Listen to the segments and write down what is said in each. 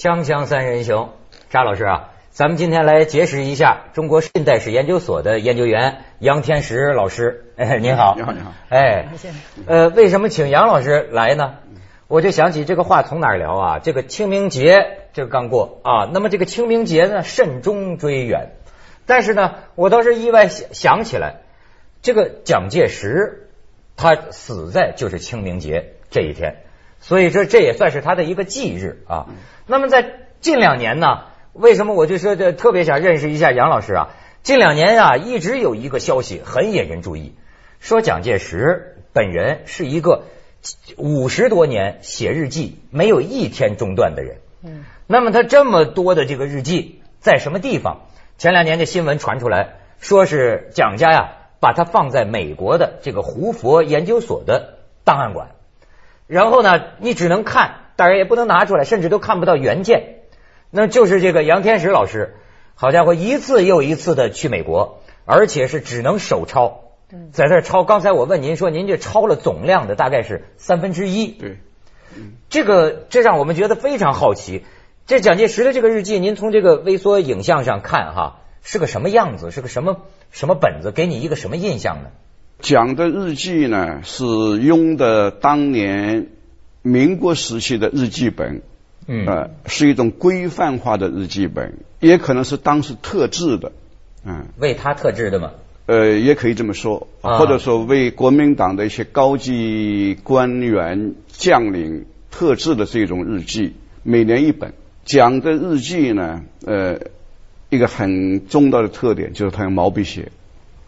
锵锵三人行，沙老师啊，咱们今天来结识一下中国近代史研究所的研究员杨天石老师。哎，您好，你好，你好。哎，呃，为什么请杨老师来呢？我就想起这个话从哪儿聊啊？这个清明节这个刚过啊，那么这个清明节呢，慎终追远。但是呢，我倒是意外想想起来，这个蒋介石他死在就是清明节这一天。所以说，这也算是他的一个忌日啊。那么在近两年呢，为什么我就说这特别想认识一下杨老师啊？近两年啊，一直有一个消息很引人注意，说蒋介石本人是一个五十多年写日记没有一天中断的人。嗯。那么他这么多的这个日记在什么地方？前两年的新闻传出来说是蒋家呀，把它放在美国的这个胡佛研究所的档案馆。然后呢，你只能看，当然也不能拿出来，甚至都看不到原件。那就是这个杨天石老师，好家伙，一次又一次的去美国，而且是只能手抄，在这抄。刚才我问您说，您这抄了总量的大概是三分之一。对，这个这让我们觉得非常好奇。这蒋介石的这个日记，您从这个微缩影像上看哈，是个什么样子？是个什么什么本子？给你一个什么印象呢？蒋的日记呢，是用的当年民国时期的日记本，嗯，呃，是一种规范化的日记本，也可能是当时特制的，嗯，为他特制的吗？呃，也可以这么说，或者说为国民党的一些高级官员将领特制的这种日记，每年一本。讲的日记呢，呃，一个很重要的特点就是他用毛笔写。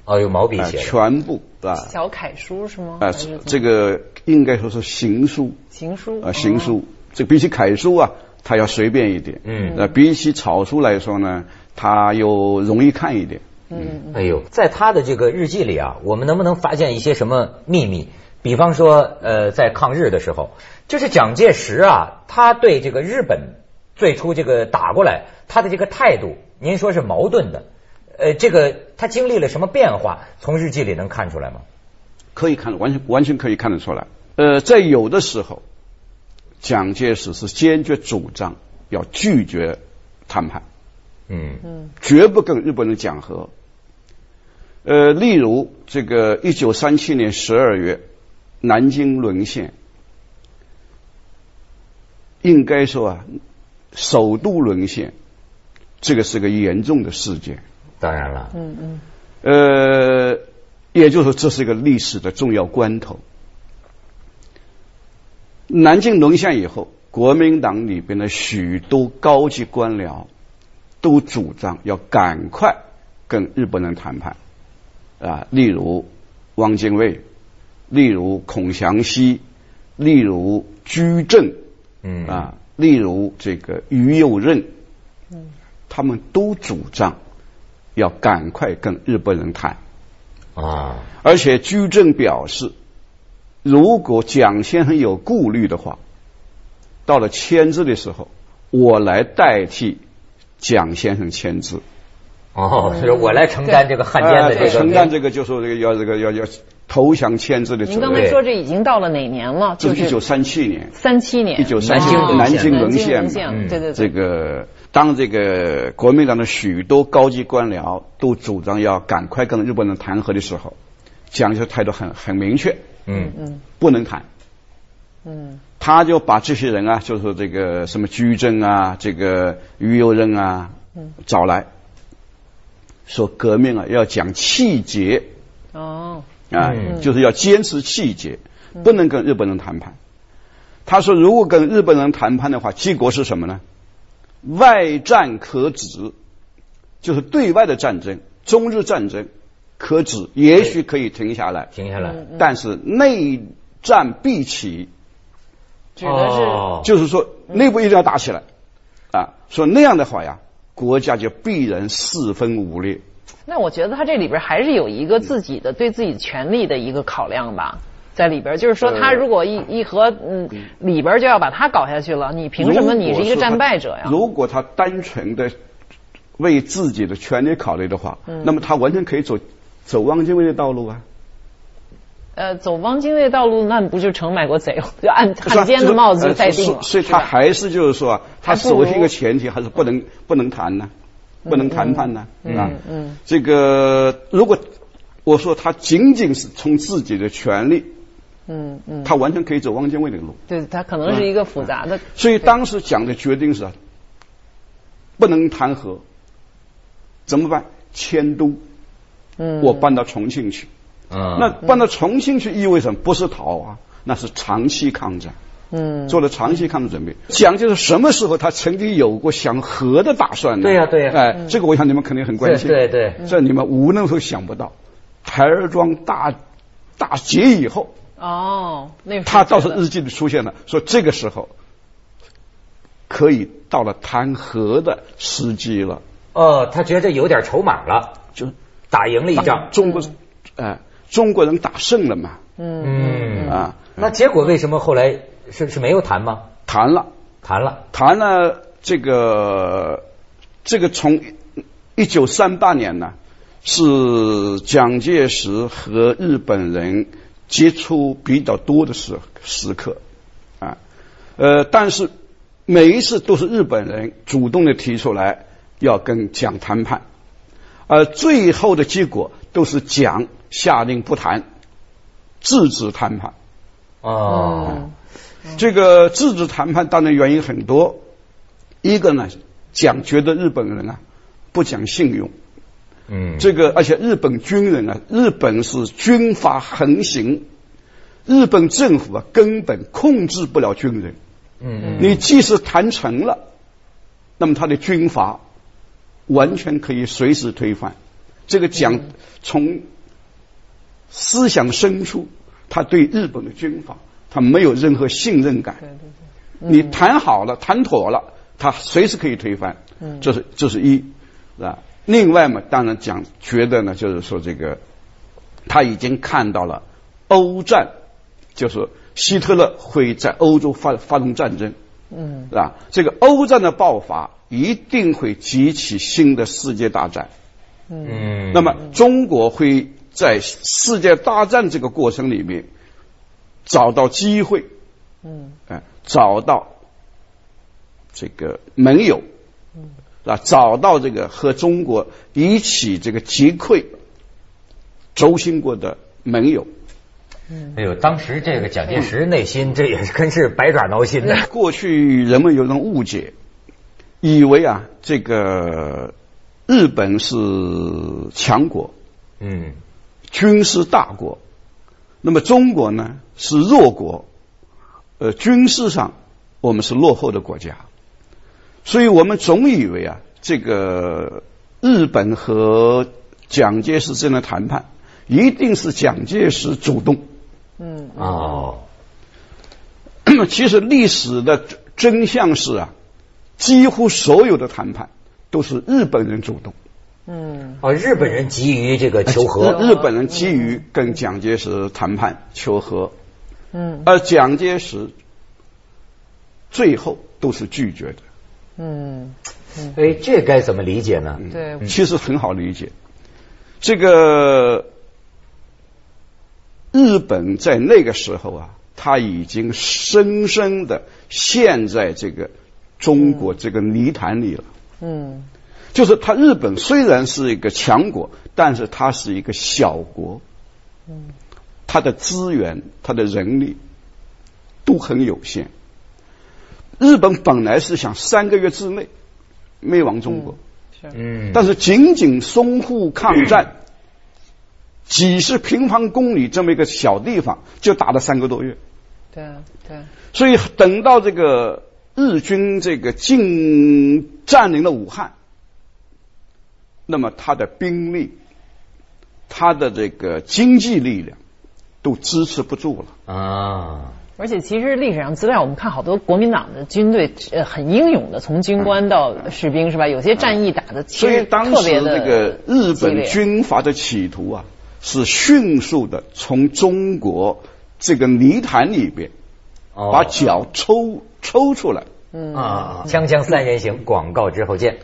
哦，有毛笔写的，全部啊，小楷书是吗？啊，这个应该说是行书，行书啊，行书。这比起楷书啊，它要随便一点。嗯，那比起草书来说呢，它又容易看一点。嗯，哎呦，在他的这个日记里啊，我们能不能发现一些什么秘密？比方说，呃，在抗日的时候，就是蒋介石啊，他对这个日本最初这个打过来，他的这个态度，您说是矛盾的。呃，这个他经历了什么变化？从日记里能看出来吗？可以看，完全完全可以看得出来。呃，在有的时候，蒋介石是坚决主张要拒绝谈判，嗯嗯，绝不跟日本人讲和。呃，例如这个一九三七年十二月，南京沦陷，应该说啊，首都沦陷，这个是个严重的事件。当然了，嗯嗯，呃，也就是说，这是一个历史的重要关头。南京沦陷以后，国民党里边的许多高级官僚都主张要赶快跟日本人谈判。啊，例如汪精卫，例如孔祥熙，例如居正，嗯。啊，例如这个于右任，嗯，他们都主张。要赶快跟日本人谈啊！而且居正表示，如果蒋先生有顾虑的话，到了签字的时候，我来代替蒋先生签字。哦，是我来承担这个汉奸的这个承担这个，就说这个要这个要要投降签字的责任。您刚才说这已经到了哪年了？就是一九三七年。三七年。一九三七年南京沦陷嘛？对对对。这个。当这个国民党的许多高级官僚都主张要赶快跟日本人谈和的时候，蒋介石态度很很明确，嗯嗯，不能谈，嗯，他就把这些人啊，就是这个什么居正啊，这个于右任啊，找来，说革命啊要讲气节，哦，啊，就是要坚持气节，不能跟日本人谈判。他说，如果跟日本人谈判的话，结果是什么呢？外战可止，就是对外的战争，中日战争可止，也许可以停下来，停下来。但是内战必起，指的是，就是说内部一定要打起来啊。说那样的话呀，国家就必然四分五裂。那我觉得他这里边还是有一个自己的对自己权利的一个考量吧。在里边，就是说，他如果一一和嗯里边就要把他搞下去了，你凭什么你是一个战败者呀？如果他单纯的为自己的权利考虑的话，那么他完全可以走走汪精卫的道路啊。呃，走汪精卫道路，那不就成卖国贼了？就按汉奸的帽子就戴定了。所以，他还是就是说，他首先一个前提还是不能不能谈呢，不能谈判呢，啊，嗯，这个如果我说他仅仅是从自己的权利。嗯嗯，他完全可以走汪精卫那个路。对他可能是一个复杂的。所以当时讲的决定是，不能谈和，怎么办？迁都。嗯。我搬到重庆去。啊。那搬到重庆去意味着不是逃啊，那是长期抗战。嗯。做了长期抗战准备。蒋介石什么时候他曾经有过想和的打算呢？对呀对呀。哎，这个我想你们肯定很关心。对对。这你们无论都想不到，台儿庄大大捷以后。哦，那他倒是日记里出现了，说这个时候可以到了谈和的时机了。哦，他觉得有点筹码了，就打赢了一仗。中国，哎，中国人打胜了嘛。嗯啊，那结果为什么后来是是没有谈吗？谈了，谈了，谈了。这个这个从一九三八年呢，是蒋介石和日本人。接触比较多的时时刻啊，呃，但是每一次都是日本人主动的提出来要跟蒋谈判，而最后的结果都是蒋下令不谈，制止谈判。哦，这个制止谈判当然原因很多，一个呢，讲觉得日本人啊不讲信用。嗯，这个而且日本军人啊，日本是军阀横行，日本政府啊根本控制不了军人。嗯，你即使谈成了，那么他的军阀完全可以随时推翻。这个讲从思想深处，他对日本的军阀他没有任何信任感。对对对，你谈好了，谈妥了，他随时可以推翻。嗯，这是这是一，是吧？另外嘛，当然讲觉得呢，就是说这个他已经看到了欧战，就是希特勒会在欧洲发发动战争，嗯，是吧？这个欧战的爆发一定会激起新的世界大战，嗯，那么中国会在世界大战这个过程里面找到机会，嗯，哎，找到这个盟友。嗯啊，找到这个和中国一起这个击溃轴心国的盟友。嗯，哎呦，当时这个蒋介石内心这也是真是百爪挠心的。过去人们有种误解，以为啊，这个日本是强国，嗯，军事大国，那么中国呢是弱国，呃，军事上我们是落后的国家。所以我们总以为啊，这个日本和蒋介石之间的谈判一定是蒋介石主动。嗯哦。那 么其实历史的真相是啊，几乎所有的谈判都是日本人主动。嗯。哦，日本人急于这个求和。日本人急于跟蒋介石谈判求和。嗯。而蒋介石最后都是拒绝的。嗯，哎，这该怎么理解呢？对，其实很好理解。这个日本在那个时候啊，他已经深深的陷在这个中国这个泥潭里了。嗯，就是他日本虽然是一个强国，但是它是一个小国。嗯，它的资源、它的人力都很有限。日本本来是想三个月之内灭亡中国，嗯，但是仅仅淞沪抗战，几十平方公里这么一个小地方，就打了三个多月。对对。所以等到这个日军这个进占领了武汉，那么他的兵力、他的这个经济力量都支持不住了啊。而且，其实历史上资料，我们看好多国民党的军队，呃，很英勇的，从军官到士兵，是吧？有些战役打的其实特别的这个日本军阀的企图啊，是迅速的从中国这个泥潭里边把脚抽抽出来。嗯啊，锵锵三人行，广告之后见。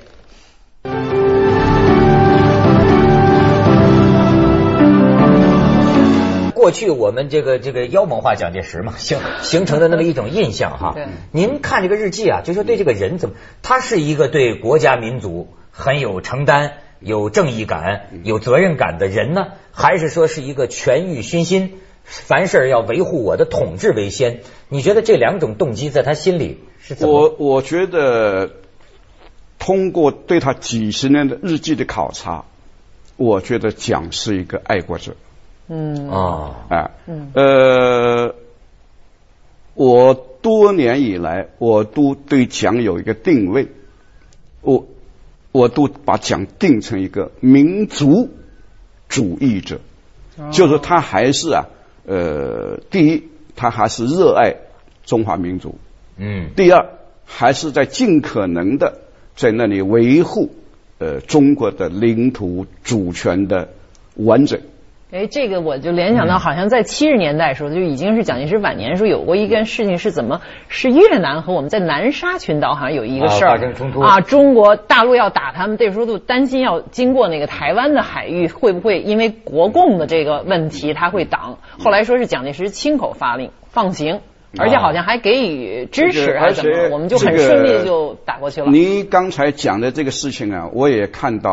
过过去我们这个这个妖魔化蒋介石嘛，形形成的那么一种印象哈。您看这个日记啊，就说对这个人怎么，他是一个对国家民族很有承担、有正义感、有责任感的人呢，还是说是一个权欲熏心，凡事要维护我的统治为先？你觉得这两种动机在他心里是怎么？我我觉得。通过对他几十年的日记的考察，我觉得蒋是一个爱国者。嗯啊啊嗯呃，我多年以来，我都对蒋有一个定位，我我都把蒋定成一个民族主义者，就是他还是啊呃，第一，他还是热爱中华民族。嗯。第二，还是在尽可能的。在那里维护呃中国的领土主权的完整。哎，这个我就联想到，好像在七十年代时候就已经是蒋介石晚年时候有过一件事情，是怎么是越南和我们在南沙群岛好像有一个事儿啊，中国大陆要打他们，这时候都担心要经过那个台湾的海域，会不会因为国共的这个问题他会挡？后来说是蒋介石亲口发令放行。而且好像还给予支持还是怎么？我们就很顺利就打过去了。您刚才讲的这个事情啊，我也看到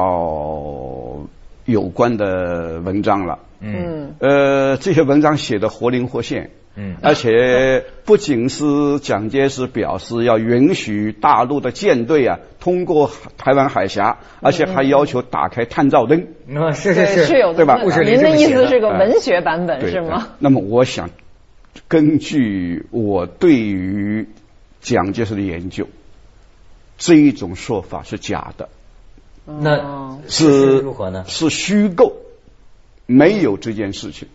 有关的文章了。嗯。呃，这些文章写的活灵活现。嗯。而且不仅是蒋介石表示要允许大陆的舰队啊通过台湾海峡，而且还要求打开探照灯。啊，是是是，是有对吧？您的意思是个文学版本是吗？那么我想。根据我对于蒋介石的研究，这一种说法是假的。那是如何呢？是虚构，没有这件事情。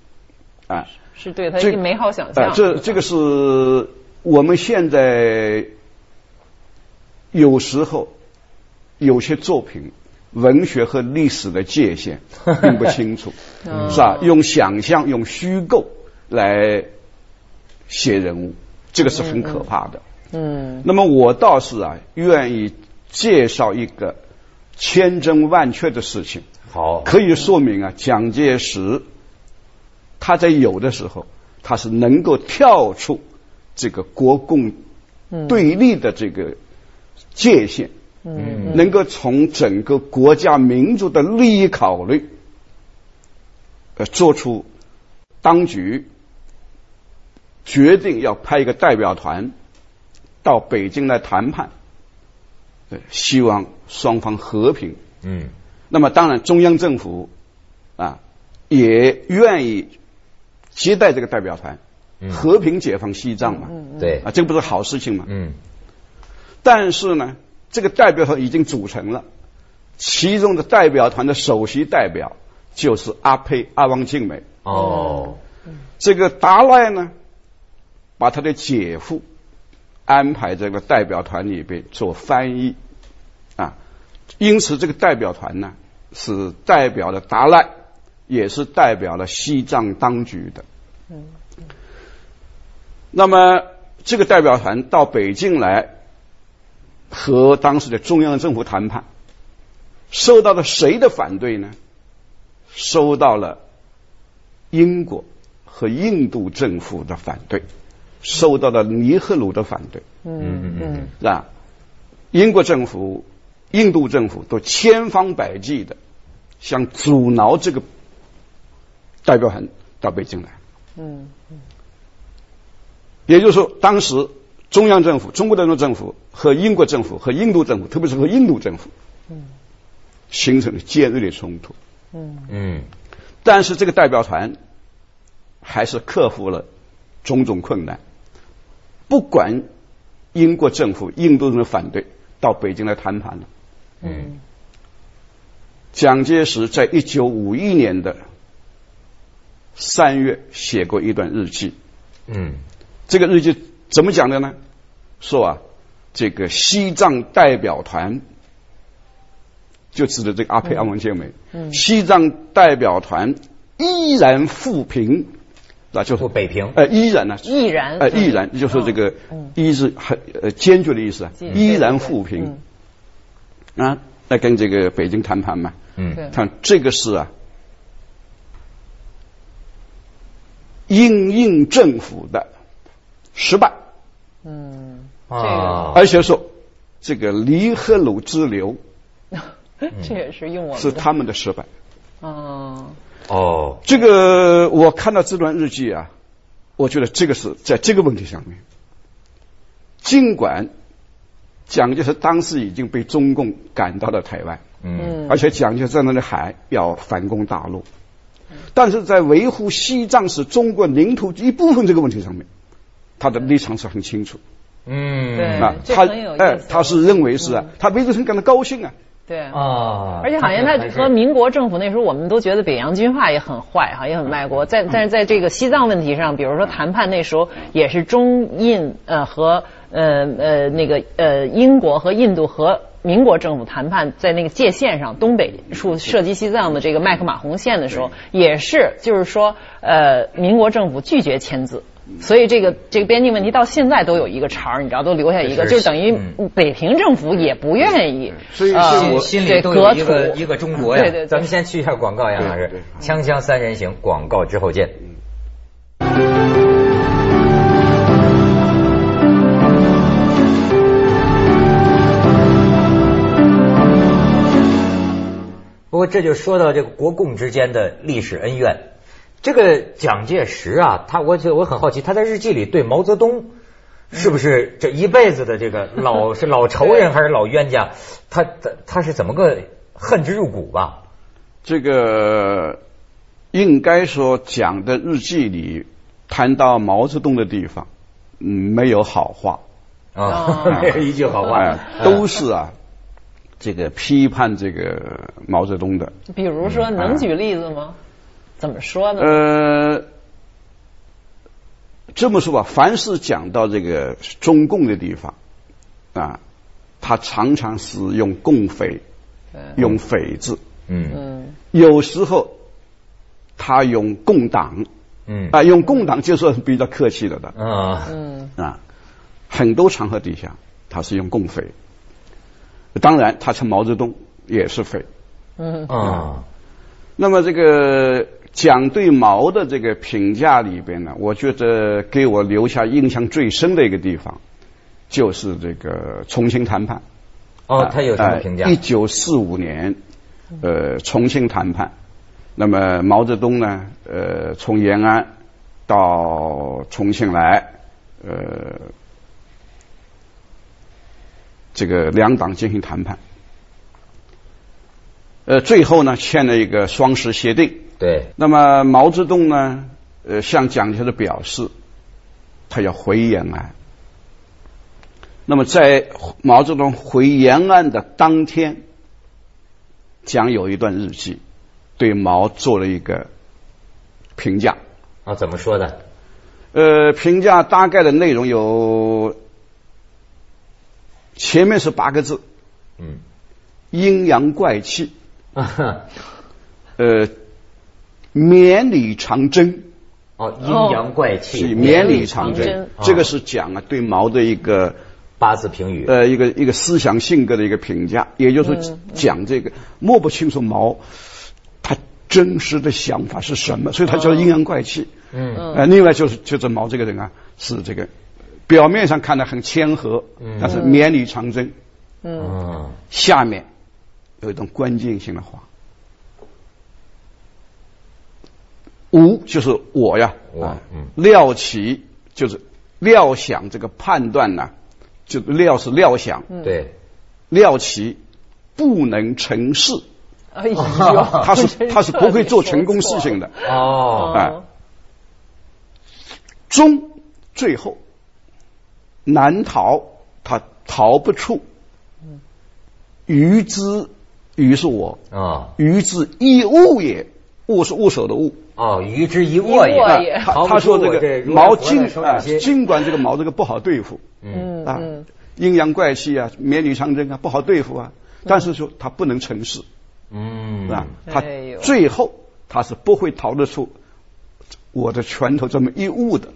啊，是对他一个美好想象。这这个是我们现在有时候有些作品，文学和历史的界限 并不清楚，是吧？用想象、用虚构来。写人物，这个是很可怕的。嗯，那么我倒是啊，愿意介绍一个千真万确的事情。好，可以说明啊，蒋介石他在有的时候，他是能够跳出这个国共对立的这个界限，嗯，能够从整个国家民族的利益考虑，呃，做出当局。决定要派一个代表团到北京来谈判，对，希望双方和平。嗯，那么当然中央政府啊也愿意接待这个代表团，和平解放西藏嘛。对，啊，这个不是好事情嘛。嗯，但是呢，这个代表团已经组成了，其中的代表团的首席代表就是阿佩阿汪静美。哦，这个达赖呢？把他的姐夫安排这个代表团里边做翻译啊，因此这个代表团呢是代表了达赖，也是代表了西藏当局的。那么这个代表团到北京来和当时的中央政府谈判，受到了谁的反对呢？受到了英国和印度政府的反对。受到了尼赫鲁的反对，嗯嗯嗯，是吧？英国政府、印度政府都千方百计的想阻挠这个代表团到北京来，嗯嗯，也就是说，当时中央政府、中国的政府和英国政府和印度政府，特别是和印度政府，嗯，形成了尖锐的冲突，嗯。嗯，但是这个代表团还是克服了种种困难。不管英国政府、印度人的反对，到北京来谈判了。嗯，蒋介石在一九五一年的三月写过一段日记。嗯，这个日记怎么讲的呢？说啊，这个西藏代表团就指的这个阿佩阿文健美，嗯，西藏代表团依然富平。那就是北平，呃，依然呢，依然，呃，依然就是这个，依是很呃坚决的意思啊，依然富平啊，来跟这个北京谈判嘛，嗯，看这个是啊，英印政府的失败。嗯，啊，而且说这个黎赫鲁之流 这也是用我是他们的失败。哦，哦，这个我看到这段日记啊，我觉得这个是在这个问题上面，尽管蒋介石当时已经被中共赶到了台湾，嗯，而且蒋介石在那里喊要反攻大陆，但是在维护西藏是中国领土一部分这个问题上面，他的立场是很清楚。嗯，对啊，他这很有意思，哎他是认为是啊，他为这很感到高兴啊。对。啊，而且好像他和民国政府那时候，我们都觉得北洋军阀也很坏哈，也很卖国。在但是在这个西藏问题上，比如说谈判那时候也是中印呃和呃呃那个呃英国和印度和民国政府谈判，在那个界线上东北处涉及西藏的这个麦克马洪线的时候，也是就是说呃民国政府拒绝签字。所以这个这个边境问题到现在都有一个茬儿，你知道，都留下一个，就等于嗯北平政府也不愿意，所以心对里都有一个一个中国呀。对对对咱们先去一下广告，杨老师锵锵三人行，广告之后见。不过这就说到这个国共之间的历史恩怨。这个蒋介石啊，他我就我很好奇，他在日记里对毛泽东是不是这一辈子的这个老 是老仇人还是老冤家？他他他是怎么个恨之入骨吧？这个应该说讲的日记里谈到毛泽东的地方，嗯，没有好话，啊，哦 没有一句好话哎，都是啊，这个批判这个毛泽东的。比如说，能举例子吗？怎么说呢？呃，这么说吧，凡是讲到这个中共的地方啊，他常常是用共匪，用匪字，嗯。嗯。有时候他用共党嗯。啊，用共党就算是比较客气了。的啊。嗯。啊，很多场合底下他是用共匪，当然他称毛泽东也是匪。嗯。啊。那么这个讲对毛的这个评价里边呢，我觉得给我留下印象最深的一个地方，就是这个重庆谈判。哦，他有什么评价一？九四五年，呃，重庆谈判。那么毛泽东呢，呃，从延安到重庆来，呃，这个两党进行谈判。呃，最后呢，签了一个双十协定。对，那么毛泽东呢，呃，向蒋介石表示，他要回延安。那么在毛泽东回延安的当天，蒋有一段日记，对毛做了一个评价。啊，怎么说的？呃，评价大概的内容有，前面是八个字，嗯，阴阳怪气，啊呃，绵里长征。哦，阴阳怪气，是绵里长长征征，这个是讲啊对毛的一个八字评语。呃一个一个思想性格的一个评价，也就是说讲这个摸不清楚毛他真实的想法是什么，所以他叫阴阳怪气。嗯呃，另外就是就是毛这个人啊，是这个表面上看的很谦和，但是绵里长征，嗯下面有一种关键性的话。吾就是我呀，我啊嗯。料其就是料想这个判断呢，就料是料想，对，料其不能成事，哎呦，他是 他是不会做成功事情的。哦，哎终最后难逃，他逃不出。于之于是我，啊。于之一物也，物是物手的物。哦，鱼之一握也。他他说这个毛尽尽管这个毛这个不好对付嗯。啊嗯，阴阳怪气啊，绵里长征啊，不好对付啊，但是说他不能成事嗯。啊，他最后他是不会逃得出我的拳头这么一握的。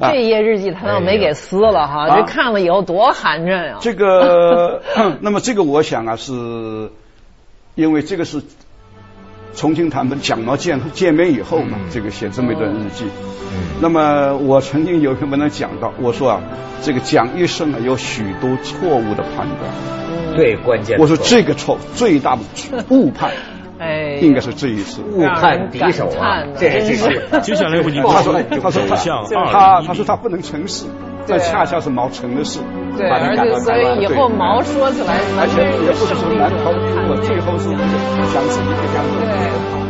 啊这页日记他倒没给撕了哈，啊。这看了以后多寒碜啊！这个，那么这个我想啊，是因为这个是重庆谈判蒋毛见见面以后嘛，这个写这么一段日记。那么我曾经有一篇文章讲到，我说啊，这个蒋一生啊有许多错误的判断。对，关键。我说这个错最大的误判。哎，应该是这一次误判敌手啊！这是接下来他说他说他他他说他不能成事，这恰恰是毛成的事。对，而且所以以后毛说起来，而且也不是说难逃的，我最后是想自己这样子。对。